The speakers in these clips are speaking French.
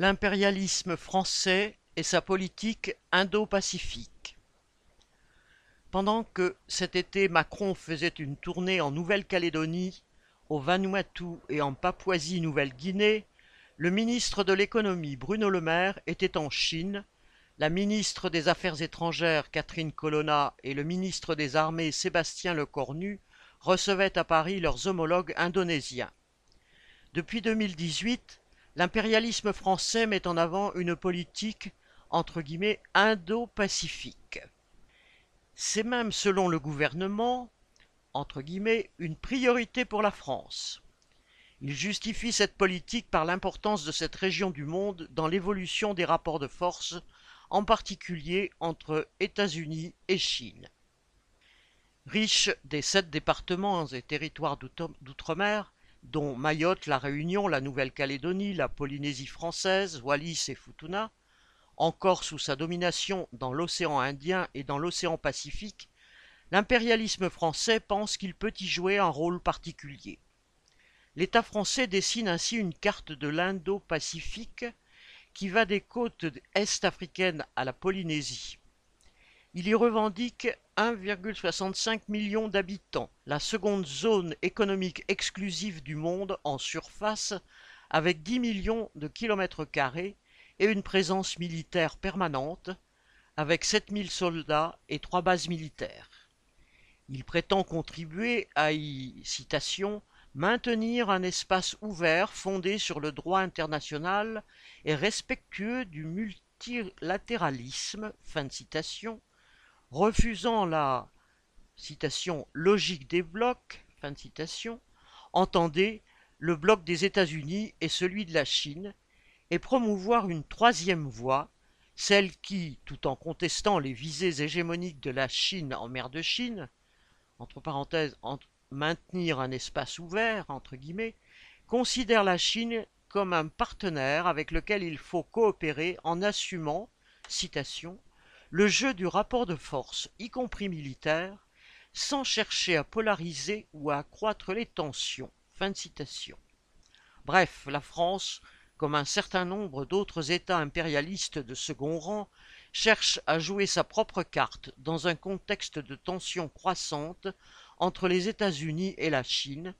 L'impérialisme français et sa politique indo-pacifique. Pendant que cet été Macron faisait une tournée en Nouvelle-Calédonie, au Vanuatu et en Papouasie-Nouvelle-Guinée, le ministre de l'économie Bruno Le Maire était en Chine, la ministre des Affaires étrangères Catherine Colonna et le ministre des Armées Sébastien Lecornu recevaient à Paris leurs homologues indonésiens. Depuis 2018, l'impérialisme français met en avant une politique entre guillemets indo-pacifique. C'est même, selon le gouvernement, entre guillemets, une priorité pour la France. Il justifie cette politique par l'importance de cette région du monde dans l'évolution des rapports de force, en particulier entre États-Unis et Chine. Riche des sept départements et territoires d'outre-mer, dont Mayotte, la Réunion, la Nouvelle-Calédonie, la Polynésie française, Wallis et Futuna, encore sous sa domination dans l'océan Indien et dans l'océan Pacifique, l'impérialisme français pense qu'il peut y jouer un rôle particulier. L'État français dessine ainsi une carte de l'Indo-Pacifique qui va des côtes est-africaines à la Polynésie. Il y revendique 1,65 million d'habitants, la seconde zone économique exclusive du monde en surface, avec 10 millions de kilomètres carrés et une présence militaire permanente, avec 7000 soldats et trois bases militaires. Il prétend contribuer à y, citation, maintenir un espace ouvert fondé sur le droit international et respectueux du multilatéralisme, fin de citation, refusant la citation logique des blocs, entendez le bloc des États-Unis et celui de la Chine, et promouvoir une troisième voie, celle qui, tout en contestant les visées hégémoniques de la Chine en mer de Chine, entre parenthèses, maintenir un espace ouvert, entre guillemets, considère la Chine comme un partenaire avec lequel il faut coopérer en assumant, citation, le jeu du rapport de force, y compris militaire, sans chercher à polariser ou à accroître les tensions. Fin citation. Bref, la France, comme un certain nombre d'autres États impérialistes de second rang, cherche à jouer sa propre carte dans un contexte de tensions croissantes entre les États-Unis et la Chine,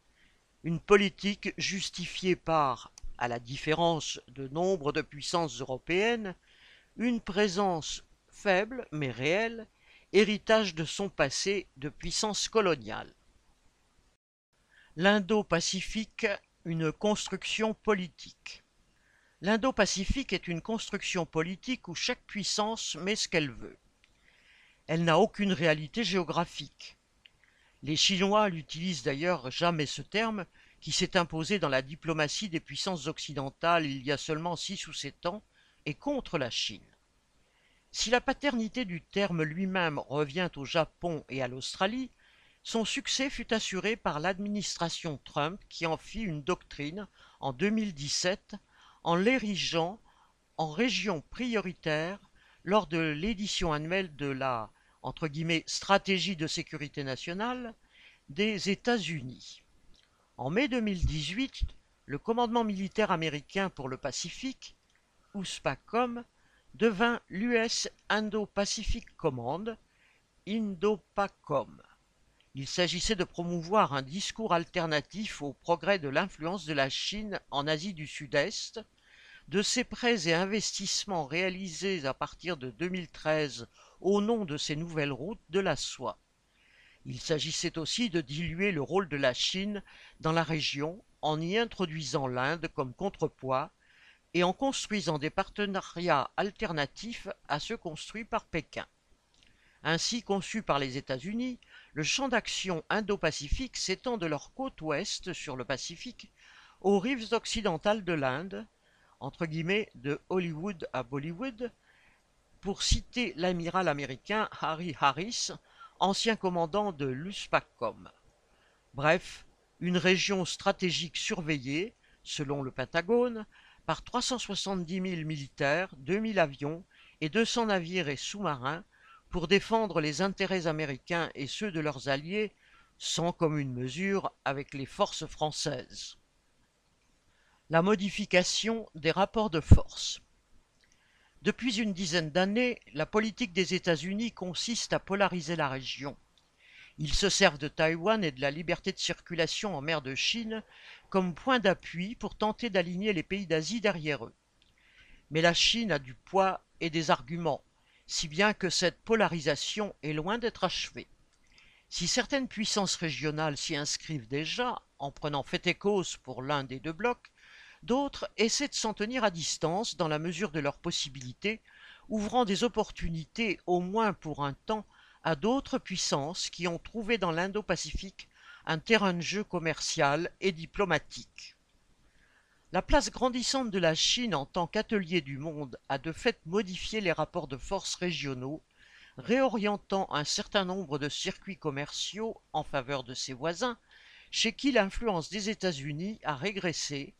une politique justifiée par, à la différence de nombre de puissances européennes, une présence faible mais réelle, héritage de son passé de puissance coloniale. L'Indo-Pacifique, une construction politique. L'Indo-Pacifique est une construction politique où chaque puissance met ce qu'elle veut. Elle n'a aucune réalité géographique. Les Chinois n'utilisent d'ailleurs jamais ce terme qui s'est imposé dans la diplomatie des puissances occidentales il y a seulement six ou sept ans et contre la Chine. Si la paternité du terme lui-même revient au Japon et à l'Australie, son succès fut assuré par l'administration Trump qui en fit une doctrine en 2017 en l'érigeant en région prioritaire lors de l'édition annuelle de la stratégie de sécurité nationale des États-Unis. En mai 2018, le commandement militaire américain pour le Pacifique, USPACOM, devint l'US Indo-Pacific Command, INDOPACOM. Il s'agissait de promouvoir un discours alternatif au progrès de l'influence de la Chine en Asie du Sud-Est, de ses prêts et investissements réalisés à partir de 2013 au nom de ces nouvelles routes de la soie. Il s'agissait aussi de diluer le rôle de la Chine dans la région en y introduisant l'Inde comme contrepoids et en construisant des partenariats alternatifs à ceux construits par Pékin. Ainsi conçu par les États-Unis, le champ d'action indo-pacifique s'étend de leur côte ouest sur le Pacifique aux rives occidentales de l'Inde, entre guillemets de Hollywood à Bollywood, pour citer l'amiral américain Harry Harris, ancien commandant de l'USPACOM. Bref, une région stratégique surveillée, selon le Pentagone, par 370 000 militaires, 2000 avions et 200 navires et sous-marins pour défendre les intérêts américains et ceux de leurs alliés sans commune mesure avec les forces françaises. La modification des rapports de force. Depuis une dizaine d'années, la politique des États-Unis consiste à polariser la région. Ils se servent de Taïwan et de la liberté de circulation en mer de Chine comme point d'appui pour tenter d'aligner les pays d'Asie derrière eux. Mais la Chine a du poids et des arguments, si bien que cette polarisation est loin d'être achevée. Si certaines puissances régionales s'y inscrivent déjà, en prenant fait et cause pour l'un des deux blocs, d'autres essaient de s'en tenir à distance dans la mesure de leurs possibilités, ouvrant des opportunités, au moins pour un temps, à d'autres puissances qui ont trouvé dans l'Indo-Pacifique un terrain de jeu commercial et diplomatique. La place grandissante de la Chine en tant qu'atelier du monde a de fait modifié les rapports de force régionaux, réorientant un certain nombre de circuits commerciaux en faveur de ses voisins, chez qui l'influence des États-Unis a régressé,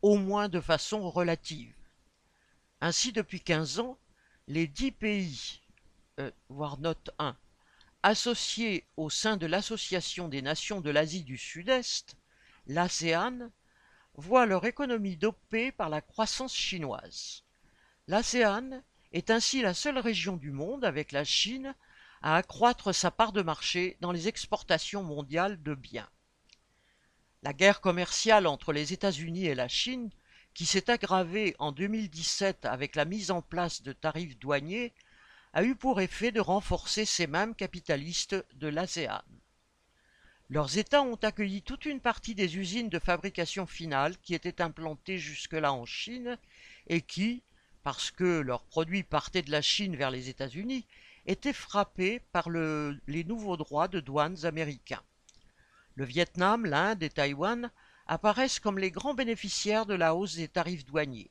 au moins de façon relative. Ainsi, depuis quinze ans, les dix pays, euh, voire note 1, associés au sein de l'Association des nations de l'Asie du Sud-Est, l'ASEAN, voient leur économie dopée par la croissance chinoise. L'ASEAN est ainsi la seule région du monde, avec la Chine, à accroître sa part de marché dans les exportations mondiales de biens. La guerre commerciale entre les États-Unis et la Chine, qui s'est aggravée en 2017 avec la mise en place de tarifs douaniers, a eu pour effet de renforcer ces mêmes capitalistes de l'ASEAN. Leurs États ont accueilli toute une partie des usines de fabrication finale qui étaient implantées jusque-là en Chine et qui, parce que leurs produits partaient de la Chine vers les États-Unis, étaient frappés par les nouveaux droits de douanes américains. Le Vietnam, l'Inde et Taïwan apparaissent comme les grands bénéficiaires de la hausse des tarifs douaniers.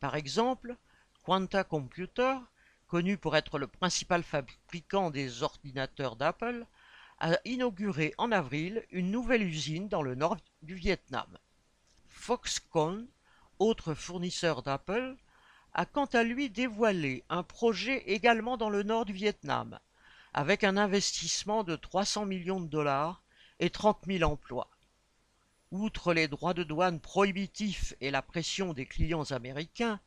Par exemple, Quanta Computer, connu pour être le principal fabricant des ordinateurs d'Apple, a inauguré en avril une nouvelle usine dans le nord du Vietnam. Foxconn, autre fournisseur d'Apple, a quant à lui dévoilé un projet également dans le nord du Vietnam, avec un investissement de 300 millions de dollars et 30 000 emplois. Outre les droits de douane prohibitifs et la pression des clients américains,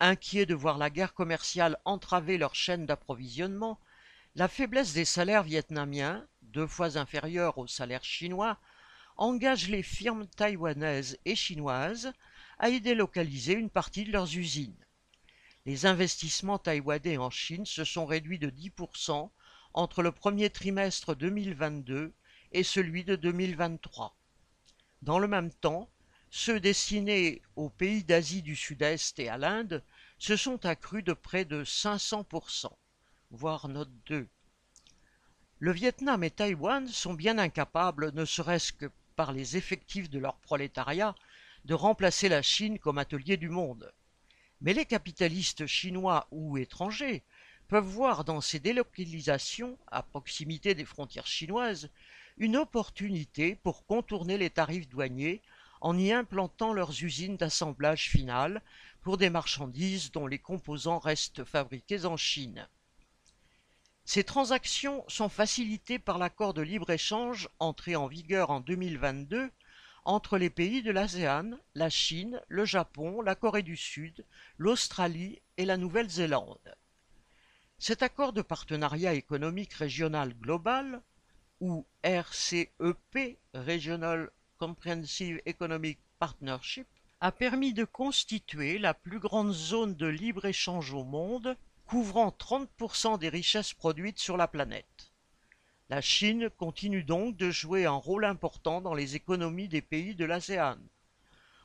inquiets de voir la guerre commerciale entraver leur chaîne d'approvisionnement, la faiblesse des salaires vietnamiens, deux fois inférieurs aux salaires chinois, engage les firmes taïwanaises et chinoises à y délocaliser une partie de leurs usines. Les investissements taïwanais en Chine se sont réduits de 10% entre le premier trimestre 2022 et celui de 2023. Dans le même temps, ceux destinés aux pays d'Asie du Sud-Est et à l'Inde se sont accrus de près de 500%, voire note 2. Le Vietnam et Taïwan sont bien incapables, ne serait-ce que par les effectifs de leur prolétariat, de remplacer la Chine comme atelier du monde. Mais les capitalistes chinois ou étrangers peuvent voir dans ces délocalisations, à proximité des frontières chinoises, une opportunité pour contourner les tarifs douaniers en y implantant leurs usines d'assemblage final pour des marchandises dont les composants restent fabriqués en Chine. Ces transactions sont facilitées par l'accord de libre-échange entré en vigueur en 2022 entre les pays de l'ASEAN, la Chine, le Japon, la Corée du Sud, l'Australie et la Nouvelle-Zélande. Cet accord de partenariat économique régional global ou RCEP, Regional Comprehensive Economic Partnership, a permis de constituer la plus grande zone de libre-échange au monde, couvrant 30% des richesses produites sur la planète. La Chine continue donc de jouer un rôle important dans les économies des pays de l'ASEAN.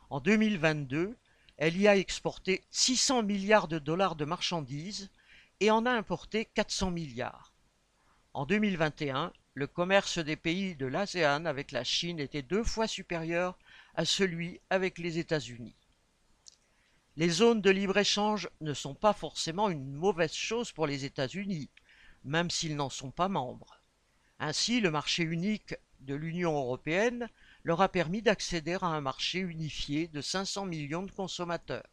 En 2022, elle y a exporté 600 milliards de dollars de marchandises et en a importé 400 milliards. En 2021, le commerce des pays de l'ASEAN avec la Chine était deux fois supérieur à celui avec les États-Unis. Les zones de libre-échange ne sont pas forcément une mauvaise chose pour les États-Unis, même s'ils n'en sont pas membres. Ainsi, le marché unique de l'Union européenne leur a permis d'accéder à un marché unifié de 500 millions de consommateurs.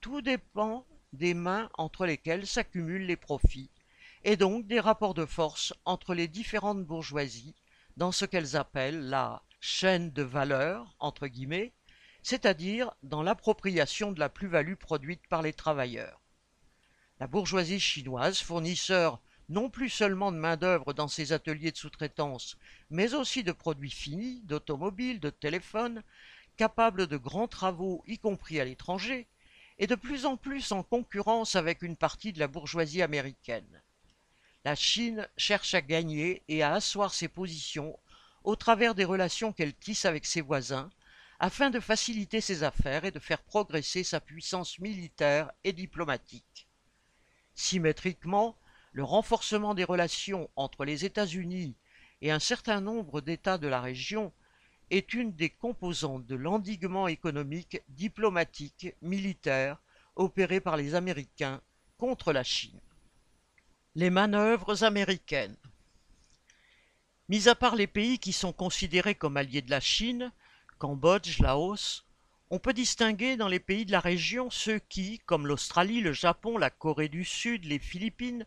Tout dépend des mains entre lesquelles s'accumulent les profits et donc des rapports de force entre les différentes bourgeoisies dans ce qu'elles appellent la chaîne de valeur, entre guillemets, c'est-à-dire dans l'appropriation de la plus-value produite par les travailleurs. La bourgeoisie chinoise, fournisseur non plus seulement de main-d'œuvre dans ses ateliers de sous-traitance, mais aussi de produits finis, d'automobiles, de téléphones, capables de grands travaux, y compris à l'étranger, est de plus en plus en concurrence avec une partie de la bourgeoisie américaine. La Chine cherche à gagner et à asseoir ses positions au travers des relations qu'elle tisse avec ses voisins, afin de faciliter ses affaires et de faire progresser sa puissance militaire et diplomatique. Symétriquement, le renforcement des relations entre les États-Unis et un certain nombre d'États de la région est une des composantes de l'endiguement économique, diplomatique, militaire opéré par les Américains contre la Chine. Les manœuvres américaines Mis à part les pays qui sont considérés comme alliés de la Chine, Cambodge, Laos, on peut distinguer dans les pays de la région ceux qui, comme l'Australie, le Japon, la Corée du Sud, les Philippines,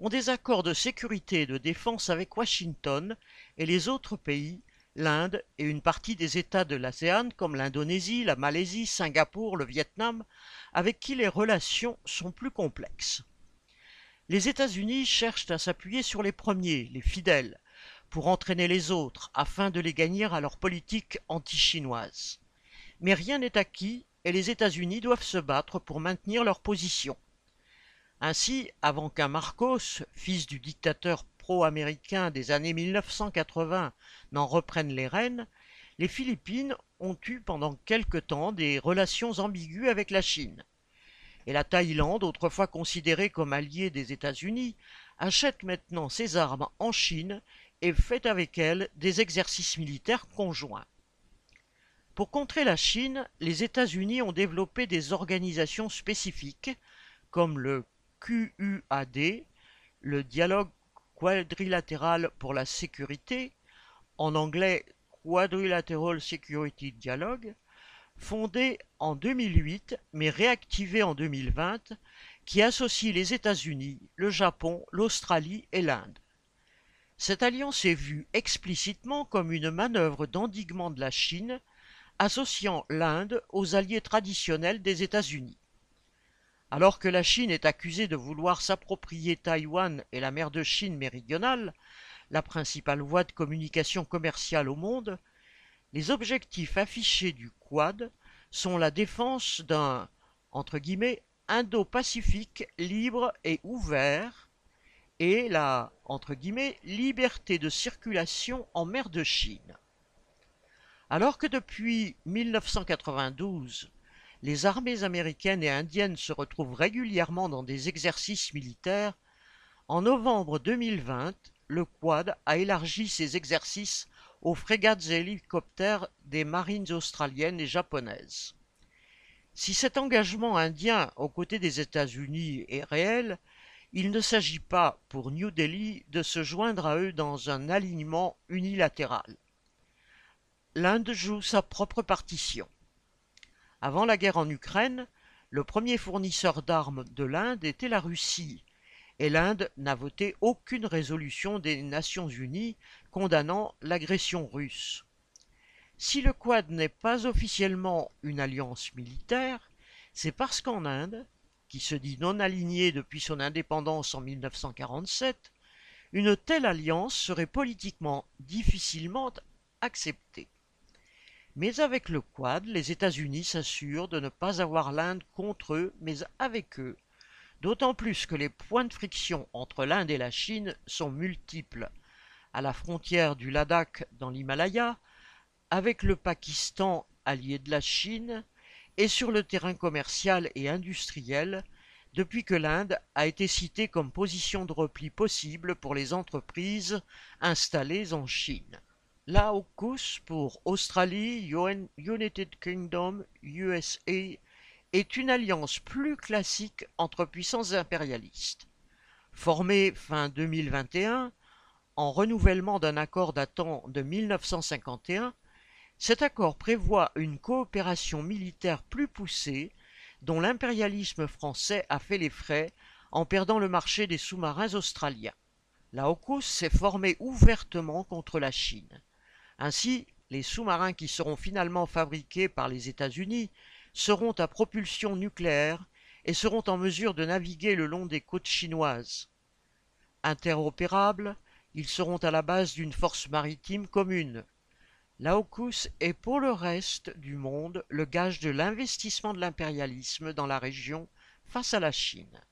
ont des accords de sécurité et de défense avec Washington et les autres pays, l'Inde et une partie des États de l'ASEAN comme l'Indonésie, la Malaisie, Singapour, le Vietnam, avec qui les relations sont plus complexes. Les États-Unis cherchent à s'appuyer sur les premiers, les fidèles, pour entraîner les autres afin de les gagner à leur politique anti-chinoise. Mais rien n'est acquis et les États-Unis doivent se battre pour maintenir leur position. Ainsi, avant qu'un Marcos, fils du dictateur pro-américain des années 1980, n'en reprenne les rênes, les Philippines ont eu pendant quelque temps des relations ambiguës avec la Chine et la Thaïlande, autrefois considérée comme alliée des États-Unis, achète maintenant ses armes en Chine et fait avec elle des exercices militaires conjoints. Pour contrer la Chine, les États-Unis ont développé des organisations spécifiques comme le QUAD, le dialogue quadrilatéral pour la sécurité, en anglais Quadrilateral Security Dialogue, fondée en 2008 mais réactivée en 2020, qui associe les États-Unis, le Japon, l'Australie et l'Inde. Cette alliance est vue explicitement comme une manœuvre d'endiguement de la Chine, associant l'Inde aux alliés traditionnels des États-Unis. Alors que la Chine est accusée de vouloir s'approprier Taïwan et la mer de Chine méridionale, la principale voie de communication commerciale au monde, les objectifs affichés du Quad sont la défense d'un Indo-Pacifique libre et ouvert et la liberté de circulation en mer de Chine. Alors que depuis 1992, les armées américaines et indiennes se retrouvent régulièrement dans des exercices militaires, en novembre 2020, le Quad a élargi ses exercices aux frégates et hélicoptères des marines australiennes et japonaises. Si cet engagement indien aux côtés des États-Unis est réel, il ne s'agit pas pour New Delhi de se joindre à eux dans un alignement unilatéral. L'Inde joue sa propre partition. Avant la guerre en Ukraine, le premier fournisseur d'armes de l'Inde était la Russie, et l'Inde n'a voté aucune résolution des Nations Unies condamnant l'agression russe. Si le Quad n'est pas officiellement une alliance militaire, c'est parce qu'en Inde, qui se dit non alignée depuis son indépendance en 1947, une telle alliance serait politiquement difficilement acceptée. Mais avec le Quad, les États-Unis s'assurent de ne pas avoir l'Inde contre eux, mais avec eux, d'autant plus que les points de friction entre l'Inde et la Chine sont multiples, à la frontière du Ladakh dans l'Himalaya, avec le Pakistan allié de la Chine, et sur le terrain commercial et industriel, depuis que l'Inde a été citée comme position de repli possible pour les entreprises installées en Chine. L'AUKUS pour Australie, United Kingdom, USA est une alliance plus classique entre puissances impérialistes. Formée fin 2021, en renouvellement d'un accord datant de 1951, cet accord prévoit une coopération militaire plus poussée dont l'impérialisme français a fait les frais en perdant le marché des sous-marins australiens. La AUKUS s'est formée ouvertement contre la Chine. Ainsi, les sous-marins qui seront finalement fabriqués par les États-Unis seront à propulsion nucléaire et seront en mesure de naviguer le long des côtes chinoises. Interopérables, ils seront à la base d'une force maritime commune. L'AUKUS est pour le reste du monde le gage de l'investissement de l'impérialisme dans la région face à la Chine.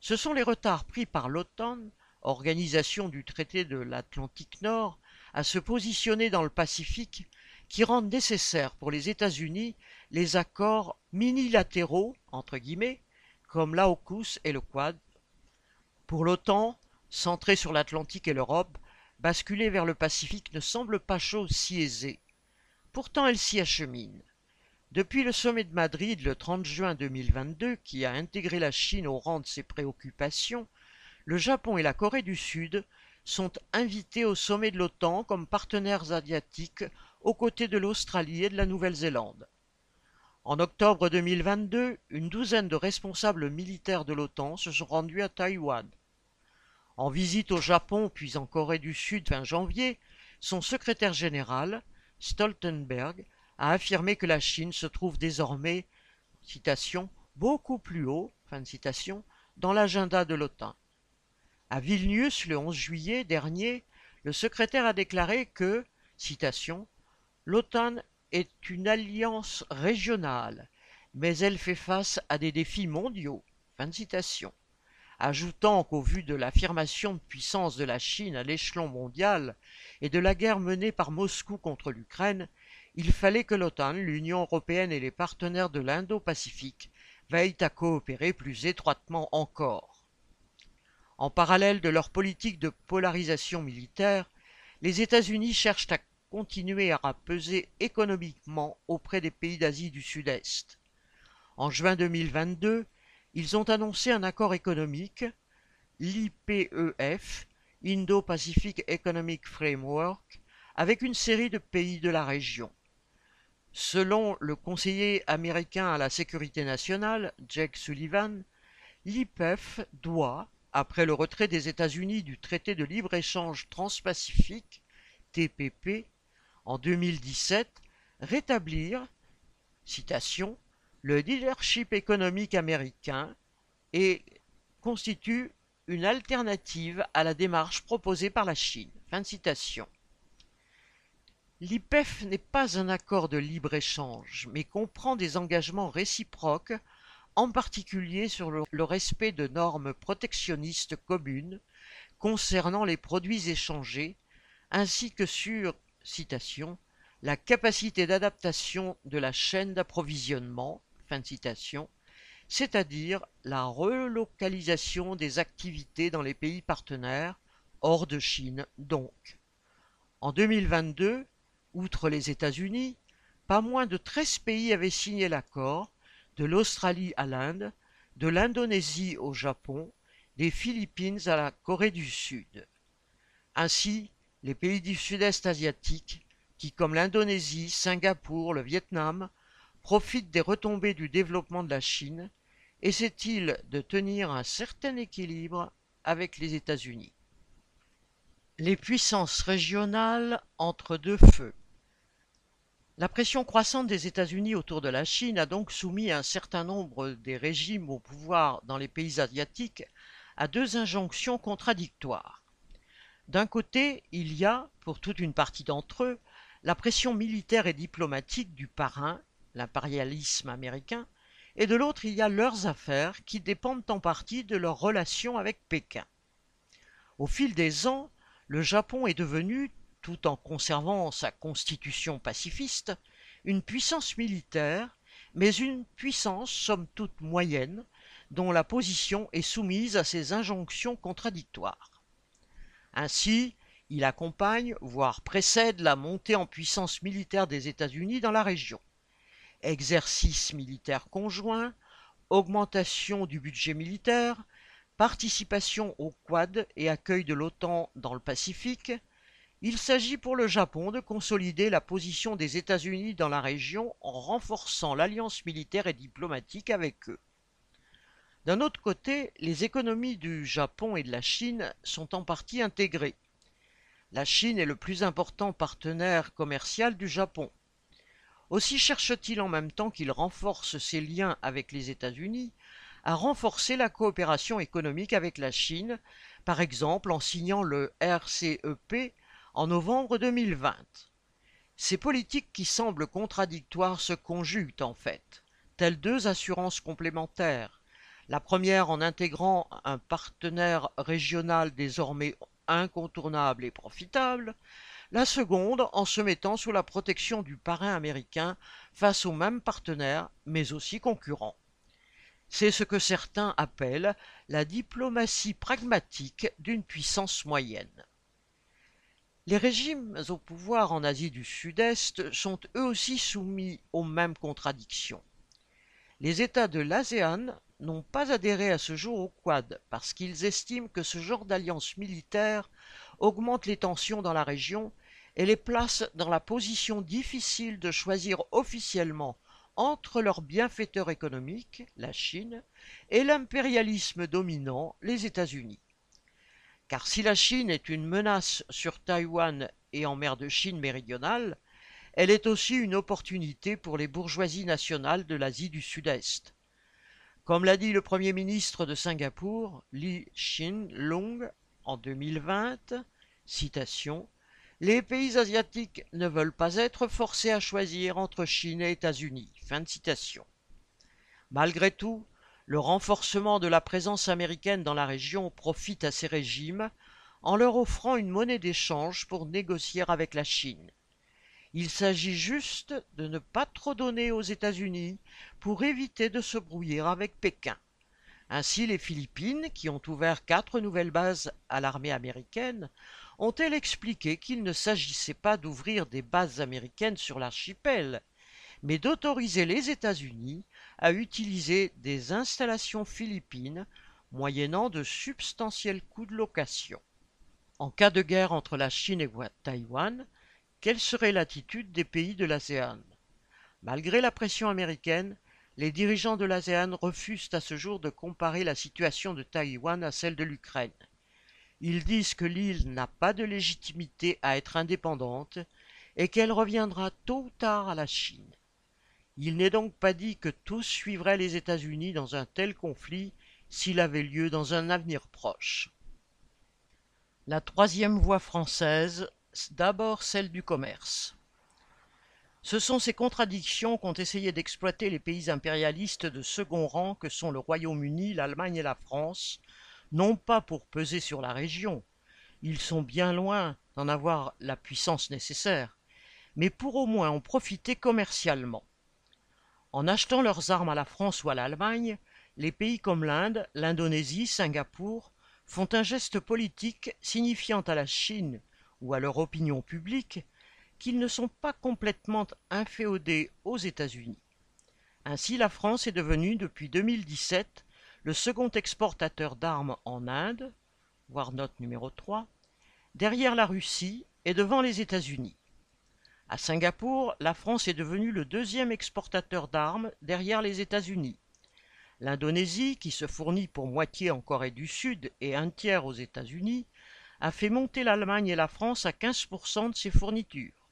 Ce sont les retards pris par l'OTAN, organisation du traité de l'Atlantique Nord, à se positionner dans le Pacifique qui rendent nécessaires pour les États-Unis les accords minilatéraux, entre guillemets, comme l'AUKUS et le Quad. Pour l'OTAN, centrée sur l'Atlantique et l'Europe, basculer vers le Pacifique ne semble pas chose si aisée. Pourtant elle s'y achemine. Depuis le sommet de Madrid le 30 juin 2022, qui a intégré la Chine au rang de ses préoccupations, le Japon et la Corée du Sud sont invités au sommet de l'OTAN comme partenaires asiatiques aux côtés de l'Australie et de la Nouvelle-Zélande. En octobre 2022, une douzaine de responsables militaires de l'OTAN se sont rendus à Taïwan. En visite au Japon puis en Corée du Sud fin janvier, son secrétaire général, Stoltenberg, a affirmé que la Chine se trouve désormais, citation, beaucoup plus haut, dans l'agenda de l'OTAN. À Vilnius, le 11 juillet dernier, le secrétaire a déclaré que, l'OTAN est une alliance régionale, mais elle fait face à des défis mondiaux. Fin de citation. Ajoutant qu'au vu de l'affirmation de puissance de la Chine à l'échelon mondial et de la guerre menée par Moscou contre l'Ukraine, il fallait que l'OTAN, l'Union européenne et les partenaires de l'Indo-Pacifique veillent à coopérer plus étroitement encore. En parallèle de leur politique de polarisation militaire, les États-Unis cherchent à continuer à peser économiquement auprès des pays d'Asie du Sud-Est. En juin 2022, ils ont annoncé un accord économique, l'IPEF, Indo-Pacific Economic Framework, avec une série de pays de la région. Selon le conseiller américain à la sécurité nationale, Jake Sullivan, l'IPEF doit, après le retrait des États-Unis du traité de libre-échange transpacifique, TPP, en 2017, rétablir, citation, le leadership économique américain et constitue une alternative à la démarche proposée par la Chine. L'IPEF n'est pas un accord de libre-échange, mais comprend des engagements réciproques, en particulier sur le, respect de normes protectionnistes communes concernant les produits échangés, ainsi que sur, la capacité d'adaptation de la chaîne d'approvisionnement, c'est-à-dire la relocalisation des activités dans les pays partenaires, hors de Chine donc. En 2022, Outre les États-Unis, pas moins de 13 pays avaient signé l'accord, de l'Australie à l'Inde, de l'Indonésie au Japon, des Philippines à la Corée du Sud. Ainsi, les pays du sud-est asiatique, qui comme l'Indonésie, Singapour, le Vietnam, profitent des retombées du développement de la Chine, essaient-ils de tenir un certain équilibre avec les États-Unis? Les puissances régionales entre deux feux. La pression croissante des États-Unis autour de la Chine a donc soumis un certain nombre des régimes au pouvoir dans les pays asiatiques à deux injonctions contradictoires. D'un côté, il y a, pour toute une partie d'entre eux, la pression militaire et diplomatique du parrain, l'impérialisme américain, et de l'autre, il y a leurs affaires qui dépendent en partie de leurs relations avec Pékin. Au fil des ans, le Japon est devenu, tout en conservant sa constitution pacifiste, une puissance militaire, mais une puissance somme toute moyenne, dont la position est soumise à ces injonctions contradictoires. Ainsi, il accompagne, voire précède la montée en puissance militaire des États-Unis dans la région. Exercice militaire conjoint, augmentation du budget militaire, participation au Quad et accueil de l'OTAN dans le Pacifique, il s'agit pour le Japon de consolider la position des États-Unis dans la région en renforçant l'alliance militaire et diplomatique avec eux. D'un autre côté, les économies du Japon et de la Chine sont en partie intégrées. La Chine est le plus important partenaire commercial du Japon. Aussi cherche-t-il en même temps qu'il renforce ses liens avec les États-Unis à renforcer la coopération économique avec la Chine, par exemple en signant le RCEP en novembre 2020. Ces politiques qui semblent contradictoires se conjuguent en fait, telles deux assurances complémentaires, la première en intégrant un partenaire régional désormais incontournable et profitable, la seconde en se mettant sous la protection du parrain américain face aux mêmes partenaires, mais aussi concurrents. C'est ce que certains appellent la diplomatie pragmatique d'une puissance moyenne. Les régimes au pouvoir en Asie du Sud-Est sont eux aussi soumis aux mêmes contradictions. Les États de l'ASEAN n'ont pas adhéré à ce jour au Quad parce qu'ils estiment que ce genre d'alliance militaire augmente les tensions dans la région et les place dans la position difficile de choisir officiellement entre leur bienfaiteur économique, la Chine, et l'impérialisme dominant, les États-Unis. Car si la Chine est une menace sur Taïwan et en mer de Chine méridionale, elle est aussi une opportunité pour les bourgeoisies nationales de l'Asie du Sud-Est. Comme l'a dit le Premier ministre de Singapour, Lee Hsien Loong, en 2020, citation, Les pays asiatiques ne veulent pas être forcés à choisir entre Chine et États-Unis. Malgré tout, le renforcement de la présence américaine dans la région profite à ces régimes en leur offrant une monnaie d'échange pour négocier avec la Chine. Il s'agit juste de ne pas trop donner aux États-Unis pour éviter de se brouiller avec Pékin. Ainsi, les Philippines, qui ont ouvert quatre nouvelles bases à l'armée américaine, ont-elles expliqué qu'il ne s'agissait pas d'ouvrir des bases américaines sur l'archipel, mais d'autoriser les États-Unis à utiliser des installations philippines moyennant de substantiels coûts de location? En cas de guerre entre la Chine et Taïwan, quelle serait l'attitude des pays de l'ASEAN? Malgré la pression américaine, les dirigeants de l'ASEAN refusent à ce jour de comparer la situation de Taïwan à celle de l'Ukraine. Ils disent que l'île n'a pas de légitimité à être indépendante et qu'elle reviendra tôt ou tard à la Chine. Il n'est donc pas dit que tous suivraient les États-Unis dans un tel conflit s'il avait lieu dans un avenir proche. La troisième voie française d'abord celle du commerce. Ce sont ces contradictions qu'ont essayé d'exploiter les pays impérialistes de second rang que sont le Royaume-Uni, l'Allemagne et la France, non pas pour peser sur la région, ils sont bien loin d'en avoir la puissance nécessaire, mais pour au moins en profiter commercialement. En achetant leurs armes à la France ou à l'Allemagne, les pays comme l'Inde, l'Indonésie, Singapour font un geste politique signifiant à la Chine ou à leur opinion publique qu'ils ne sont pas complètement inféodés aux États-Unis. Ainsi, la France est devenue depuis 2017 le second exportateur d'armes en Inde, voire note numéro 3, derrière la Russie et devant les États-Unis. À Singapour, la France est devenue le deuxième exportateur d'armes derrière les États-Unis. L'Indonésie, qui se fournit pour moitié en Corée du Sud et un tiers aux États-Unis, a fait monter l'Allemagne et la France à 15% de ses fournitures.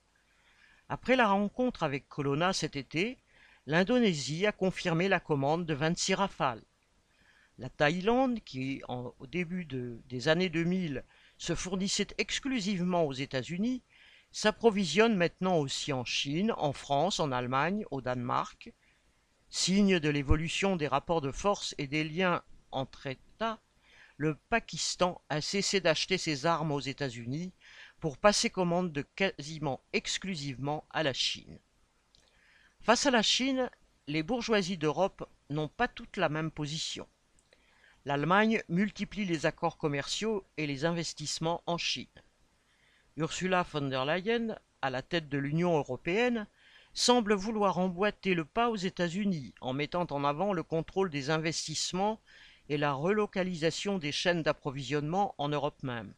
Après la rencontre avec Colonna cet été, l'Indonésie a confirmé la commande de 26 rafales. La Thaïlande, qui au début des années 2000 se fournissait exclusivement aux États-Unis, s'approvisionne maintenant aussi en Chine, en France, en Allemagne, au Danemark. Signe de l'évolution des rapports de force et des liens entre États, le Pakistan a cessé d'acheter ses armes aux États-Unis pour passer commande de quasiment exclusivement à la Chine. Face à la Chine, les bourgeoisies d'Europe n'ont pas toutes la même position. L'Allemagne multiplie les accords commerciaux et les investissements en Chine. Ursula von der Leyen, à la tête de l'Union européenne, semble vouloir emboîter le pas aux États-Unis en mettant en avant le contrôle des investissements et la relocalisation des chaînes d'approvisionnement en Europe même.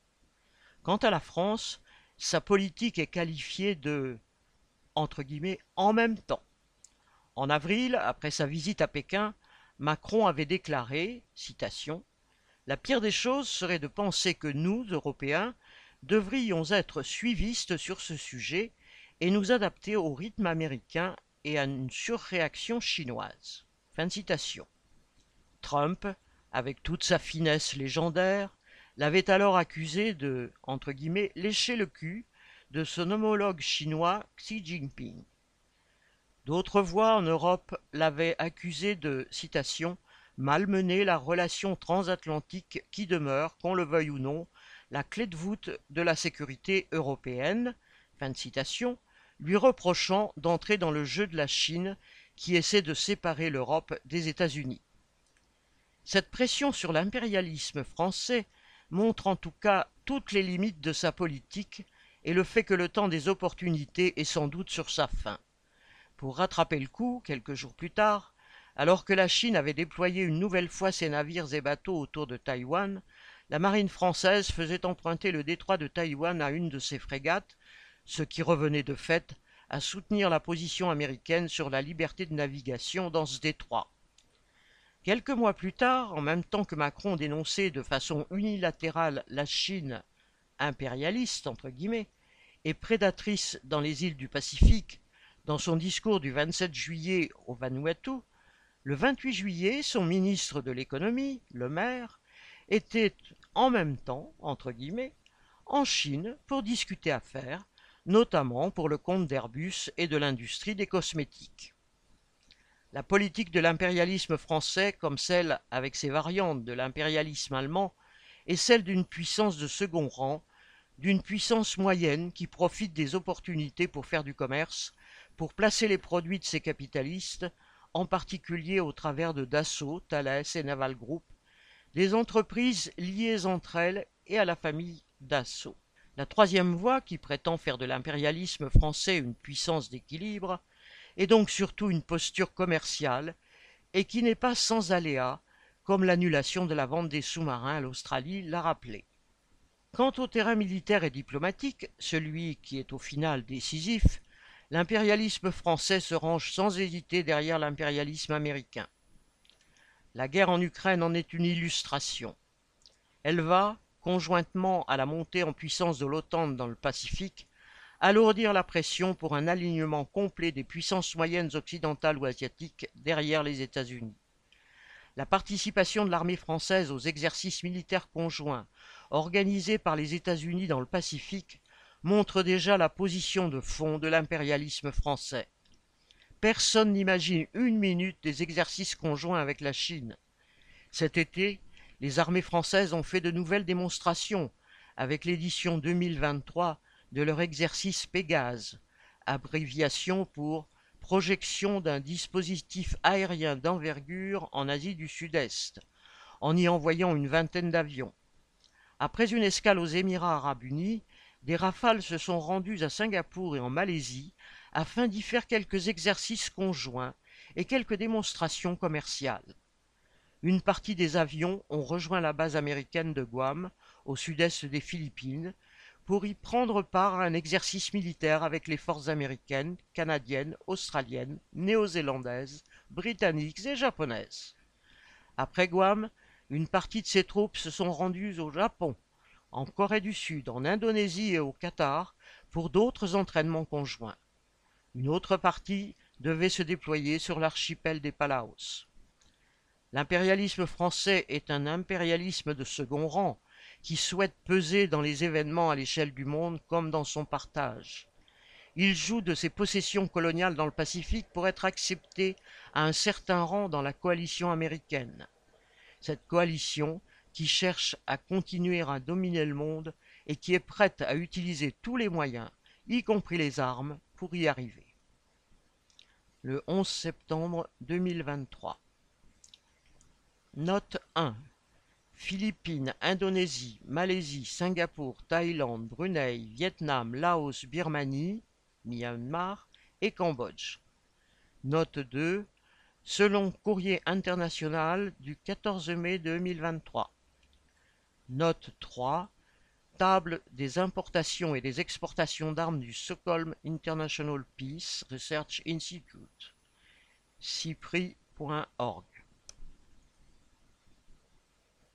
Quant à la France, sa politique est qualifiée de en même temps. En avril, après sa visite à Pékin, Macron avait déclaré, citation, La pire des choses serait de penser que nous, Européens, devrions être suivistes sur ce sujet et nous adapter au rythme américain et à une surréaction chinoise. Fin de citation. Trump, avec toute sa finesse légendaire, l'avait alors accusé de lécher le cul de son homologue chinois Xi Jinping. D'autres voix en Europe l'avaient accusé de citation malmener la relation transatlantique qui demeure, qu'on le veuille ou non, la clé de voûte de la sécurité européenne, lui reprochant d'entrer dans le jeu de la Chine qui essaie de séparer l'Europe des États-Unis. Cette pression sur l'impérialisme français montre en tout cas toutes les limites de sa politique et le fait que le temps des opportunités est sans doute sur sa fin. Pour rattraper le coup, quelques jours plus tard, alors que la Chine avait déployé une nouvelle fois ses navires et bateaux autour de Taïwan, la marine française faisait emprunter le détroit de Taïwan à une de ses frégates, ce qui revenait de fait à soutenir la position américaine sur la liberté de navigation dans ce détroit. Quelques mois plus tard, en même temps que Macron dénonçait de façon unilatérale la Chine impérialiste entre guillemets et prédatrice dans les îles du Pacifique, dans son discours du 27 juillet au Vanuatu, le 28 juillet, son ministre de l'économie, le maire, était en même temps, entre guillemets, en Chine pour discuter affaires, notamment pour le compte d'Airbus et de l'industrie des cosmétiques. La politique de l'impérialisme français, comme celle avec ses variantes de l'impérialisme allemand, est celle d'une puissance de second rang, d'une puissance moyenne qui profite des opportunités pour faire du commerce, pour placer les produits de ses capitalistes en particulier au travers de Dassault, Thales et Naval Group, des entreprises liées entre elles et à la famille Dassault. La troisième voie, qui prétend faire de l'impérialisme français une puissance d'équilibre, est donc surtout une posture commerciale et qui n'est pas sans aléas, comme l'annulation de la vente des sous-marins à l'Australie l'a rappelé. Quant au terrain militaire et diplomatique, celui qui est au final décisif, l'impérialisme français se range sans hésiter derrière l'impérialisme américain. La guerre en Ukraine en est une illustration. Elle va, conjointement à la montée en puissance de l'OTAN dans le Pacifique, alourdir la pression pour un alignement complet des puissances moyennes occidentales ou asiatiques derrière les États-Unis. La participation de l'armée française aux exercices militaires conjoints organisés par les États-Unis dans le Pacifique montre déjà la position de fond de l'impérialisme français. Personne n'imagine une minute des exercices conjoints avec la Chine. Cet été, les armées françaises ont fait de nouvelles démonstrations avec l'édition 2023 de leur exercice Pégase, abréviation pour projection d'un dispositif aérien d'envergure en Asie du Sud-Est, en y envoyant une vingtaine d'avions. Après une escale aux Émirats arabes unis, des rafales se sont rendues à Singapour et en Malaisie afin d'y faire quelques exercices conjoints et quelques démonstrations commerciales. Une partie des avions ont rejoint la base américaine de Guam, au sud-est des Philippines, pour y prendre part à un exercice militaire avec les forces américaines, canadiennes, australiennes, néo-zélandaises, britanniques et japonaises. Après Guam, une partie de ces troupes se sont rendues au Japon, en Corée du Sud, en Indonésie et au Qatar pour d'autres entraînements conjoints. Une autre partie devait se déployer sur l'archipel des Palaos. L'impérialisme français est un impérialisme de second rang qui souhaite peser dans les événements à l'échelle du monde comme dans son partage. Il joue de ses possessions coloniales dans le Pacifique pour être accepté à un certain rang dans la coalition américaine. Cette coalition qui cherche à continuer à dominer le monde et qui est prête à utiliser tous les moyens, y compris les armes, pour y arriver. Le 11 septembre 2023. Note 1. Philippines, Indonésie, Malaisie, Singapour, Thaïlande, Brunei, Vietnam, Laos, Birmanie, Myanmar et Cambodge. Note 2. Selon Courrier international du 14 mai 2023. Note 3. Table des importations et des exportations d'armes du Stockholm International Peace Research Institute. CIPRI.org